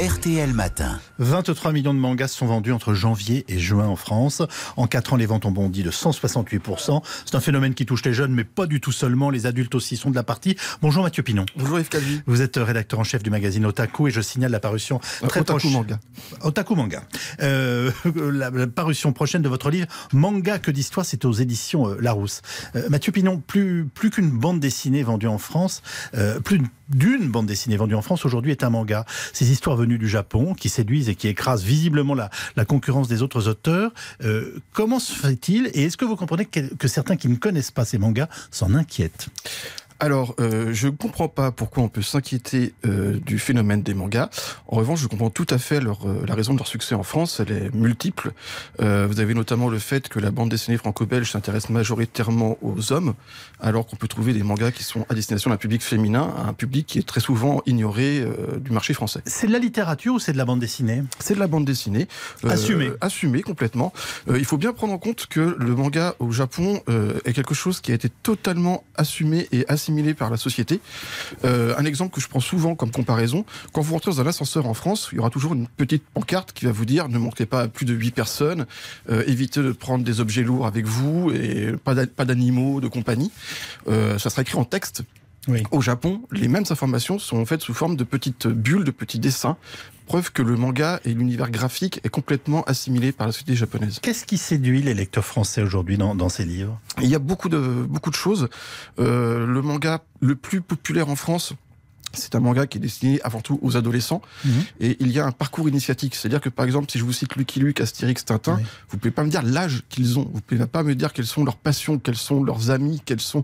RTL Matin. 23 millions de mangas sont vendus entre janvier et juin en France. En 4 ans, les ventes ont bondi de 168%. C'est un phénomène qui touche les jeunes, mais pas du tout seulement. Les adultes aussi sont de la partie. Bonjour Mathieu Pinon. Bonjour Yves Calvi. Vous êtes rédacteur en chef du magazine Otaku et je signale la parution très Otaku proche- Manga. Otaku Manga. Euh, la, la parution prochaine de votre livre Manga que d'histoire, c'est aux éditions euh, Larousse. Euh, Mathieu Pinon, plus, plus qu'une bande dessinée vendue en France, euh, plus d'une bande dessinée vendue en France aujourd'hui est un manga. Ces histoires venues du Japon qui séduisent et qui écrasent visiblement la, concurrence des autres auteurs. Euh, comment se fait-il et est-ce que vous comprenez que certains qui ne connaissent pas ces mangas s'en inquiètent? Alors, euh, je ne comprends pas pourquoi on peut s'inquiéter euh, du phénomène des mangas. En revanche, je comprends tout à fait leur, euh, la raison de leur succès en France. Elle est multiple. Euh, vous avez notamment le fait que la bande dessinée franco-belge s'intéresse majoritairement aux hommes, alors qu'on peut trouver des mangas qui sont à destination d'un public féminin, un public qui est très souvent ignoré euh, du marché français. C'est de la littérature ou c'est de la bande dessinée? C'est de la bande dessinée. Assumée. Assumée complètement. Euh, il faut bien prendre en compte que le manga au Japon euh, est quelque chose qui a été totalement assumé et par la société. Euh, un exemple que je prends souvent comme comparaison, quand vous rentrez dans un ascenseur en France, il y aura toujours une petite pancarte qui va vous dire ne montez pas plus de 8 personnes, euh, évitez de prendre des objets lourds avec vous et pas d'animaux de compagnie. Euh, ça sera écrit en texte Oui. au Japon, les mêmes informations sont faites sous forme de petites bulles, de petits dessins, preuve que le manga et l'univers graphique est complètement assimilé par la société japonaise. Qu'est-ce qui séduit les lecteurs français aujourd'hui dans, dans ces livres? Il y a beaucoup de, beaucoup de choses. Euh, le manga le plus populaire en France, c'est un manga qui est destiné avant tout aux adolescents Mhm. et il y a un parcours initiatique. C'est-à-dire que par exemple, si je vous cite Lucky Luke, Astérix, Tintin, Oui. vous pouvez pas me dire l'âge qu'ils ont. Vous pouvez pas me dire quelles sont leurs passions, quels sont leurs amis, quels sont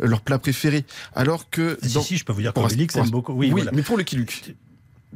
euh, leurs plats préférés. Alors que Ah, Si, dans- si, je peux vous dire pour qu'Obélix aime beaucoup. Oui, oui, voilà. mais pour Lucky Luke,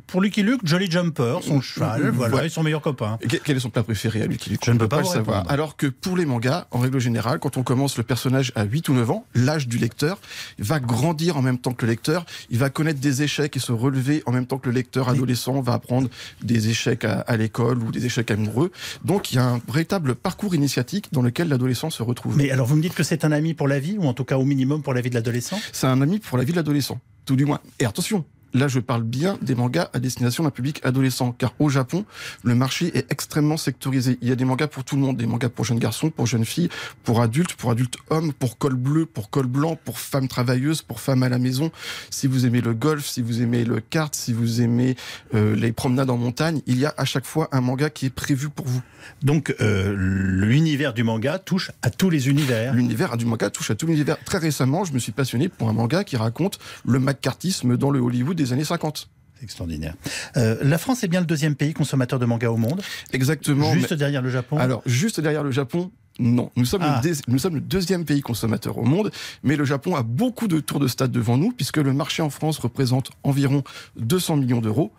Pour Lucky Luke, Jolly Jumper, son cheval, Mhm. voilà, Ouais. et son meilleur copain. Que- Quel est son plat préféré à Lucky Luke Je ne peux pas le savoir. répondre. Alors que pour les mangas, en règle générale, quand on commence le personnage à 8 ou 9 ans, l'âge du lecteur va grandir en même temps que le lecteur. Il va connaître des échecs et se relever en même temps que le lecteur adolescent va apprendre des échecs à, à l'école ou des échecs amoureux. Donc il y a un véritable parcours initiatique dans lequel l'adolescent se retrouve. Mais alors, vous me dites que c'est un ami pour la vie, ou en tout cas au minimum pour la vie de l'adolescent? C'est un ami pour la vie de l'adolescent, tout du moins. Et attention, là je parle bien des mangas à destination d'un public adolescent, car au Japon, le marché est extrêmement sectorisé. Il y a des mangas pour tout le monde, des mangas pour jeunes garçons, pour jeunes filles, pour adultes, pour adultes hommes, pour col bleu, pour col blanc, pour femmes travailleuses, pour femmes à la maison. Si vous aimez le golf, si vous aimez le kart, si vous aimez euh, les promenades en montagne, il y a à chaque fois un manga qui est prévu pour vous. Donc, euh, l'univers du manga touche à tous les univers. L'univers du manga touche à tout l'univers. Très récemment, je me suis passionné pour un manga qui raconte le macartisme dans le Hollywood des années 50. C'est extraordinaire. Euh, la France est bien le deuxième pays consommateur de manga au monde, Exactement. juste mais- derrière le Japon. Alors, juste derrière le Japon, non. Nous sommes, Ah. le dés- nous sommes le deuxième pays consommateur au monde, mais le Japon a beaucoup de tours de stade devant nous, puisque le marché en France représente environ 200 millions d'euros.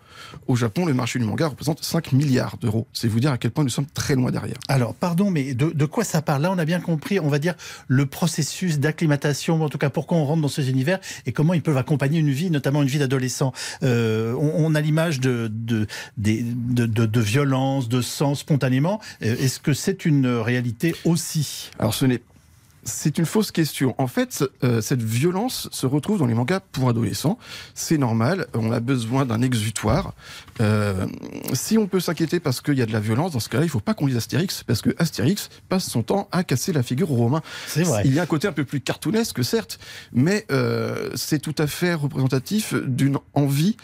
Au Japon, le marché du manga représente 5 milliards d'euros. C'est vous dire à quel point nous sommes très loin derrière. Alors, pardon, mais de, de quoi ça parle? Là, on a bien compris, on va dire, le processus d'acclimatation, en tout cas pourquoi on rentre dans ces univers et comment ils peuvent accompagner une vie, notamment une vie d'adolescent. Euh, on, on a l'image de, de, de, de violence, de sang spontanément. Euh, Est-ce que c'est une réalité aussi. Alors, ce n'est c'est une fausse question. En fait, euh, cette violence se retrouve dans les mangas pour adolescents. C'est normal. On a besoin d'un exutoire. Euh, si on peut s'inquiéter parce qu'il y a de la violence, dans ce cas-là, il faut pas qu'on lise Astérix, parce que Astérix passe son temps à casser la figure aux Romains. C'est vrai. Il y a un côté un peu plus cartoonesque, certes, mais euh, c'est tout à fait représentatif d'une envie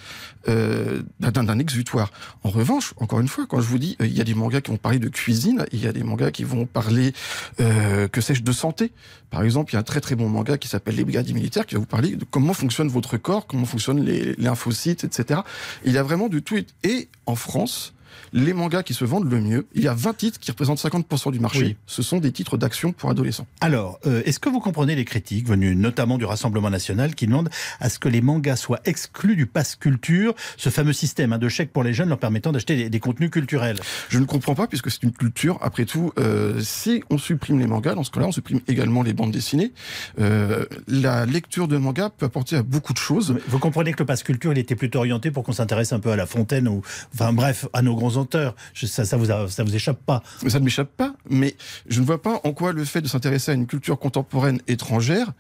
euh, d'un d'un exutoire. En revanche, encore une fois, quand je vous dis, euh, il y a des mangas qui vont parler de cuisine, il y a des mangas qui vont parler, euh, que sais-je, de santé. Par exemple, il y a un très très bon manga qui s'appelle Les Brigadiers Militaires, qui va vous parler de comment fonctionne votre corps, comment fonctionnent les, les lymphocytes, etc. Il y a vraiment du tout. Et en France, les mangas qui se vendent le mieux, il y a 20 titres qui représentent 50% du marché. Oui. Ce sont des titres d'action pour adolescents. Alors, euh, est-ce que vous comprenez les critiques venues notamment du Rassemblement national qui demandent à ce que les mangas soient exclus du pass culture, ce fameux système hein, de chèque pour les jeunes leur permettant d'acheter des, des contenus culturels? Je ne comprends pas puisque c'est une culture. Après tout, euh, si on supprime les mangas, dans ce cas-là, on supprime également les bandes dessinées. Euh, la lecture de mangas peut apporter à beaucoup de choses. Vous comprenez que le pass culture, il était plutôt orienté pour qu'on s'intéresse un peu à La Fontaine ou, enfin bref, à nos grands grands auteurs. Je- ça, ça vous, a- ça vous échappe pas. Ça ne m'échappe pas, mais je ne vois pas en quoi le fait de s'intéresser à une culture contemporaine étrangère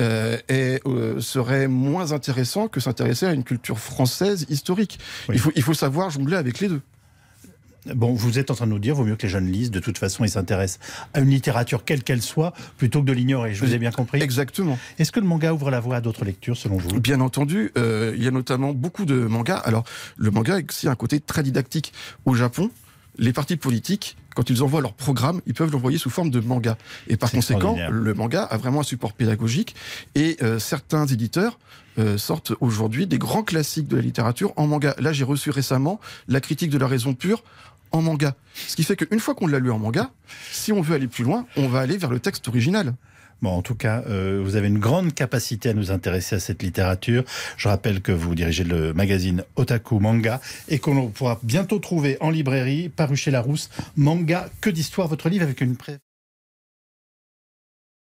euh, est, euh, serait moins intéressant que s'intéresser à une culture française historique. Oui. Il, faut, il faut savoir jongler avec les deux. Bon, vous êtes en train de nous dire, vaut mieux que les jeunes lisent. De toute façon, ils s'intéressent à une littérature quelle qu'elle soit, plutôt que de l'ignorer. Je vous ai bien compris. Exactement. Est-ce que le manga ouvre la voie à d'autres lectures, selon vous? Bien entendu, euh, il y a notamment beaucoup de mangas. Alors, le manga a aussi un côté très didactique. Au Japon, les partis politiques, quand ils envoient leur programme, ils peuvent l'envoyer sous forme de manga. Et par conséquent, le manga a vraiment un support pédagogique. Et euh, certains éditeurs euh, sortent aujourd'hui des grands classiques de la littérature en manga. Là, j'ai reçu récemment la critique de la raison pure en manga. Ce qui fait qu'une fois qu'on l'a lu en manga, si on veut aller plus loin, on va aller vers le texte original. Bon, en tout cas, euh, vous avez une grande capacité à nous intéresser à cette littérature. Je rappelle que vous dirigez le magazine Otaku Manga et qu'on pourra bientôt trouver en librairie, paru chez Larousse, Manga, que d'histoire, votre livre avec une pré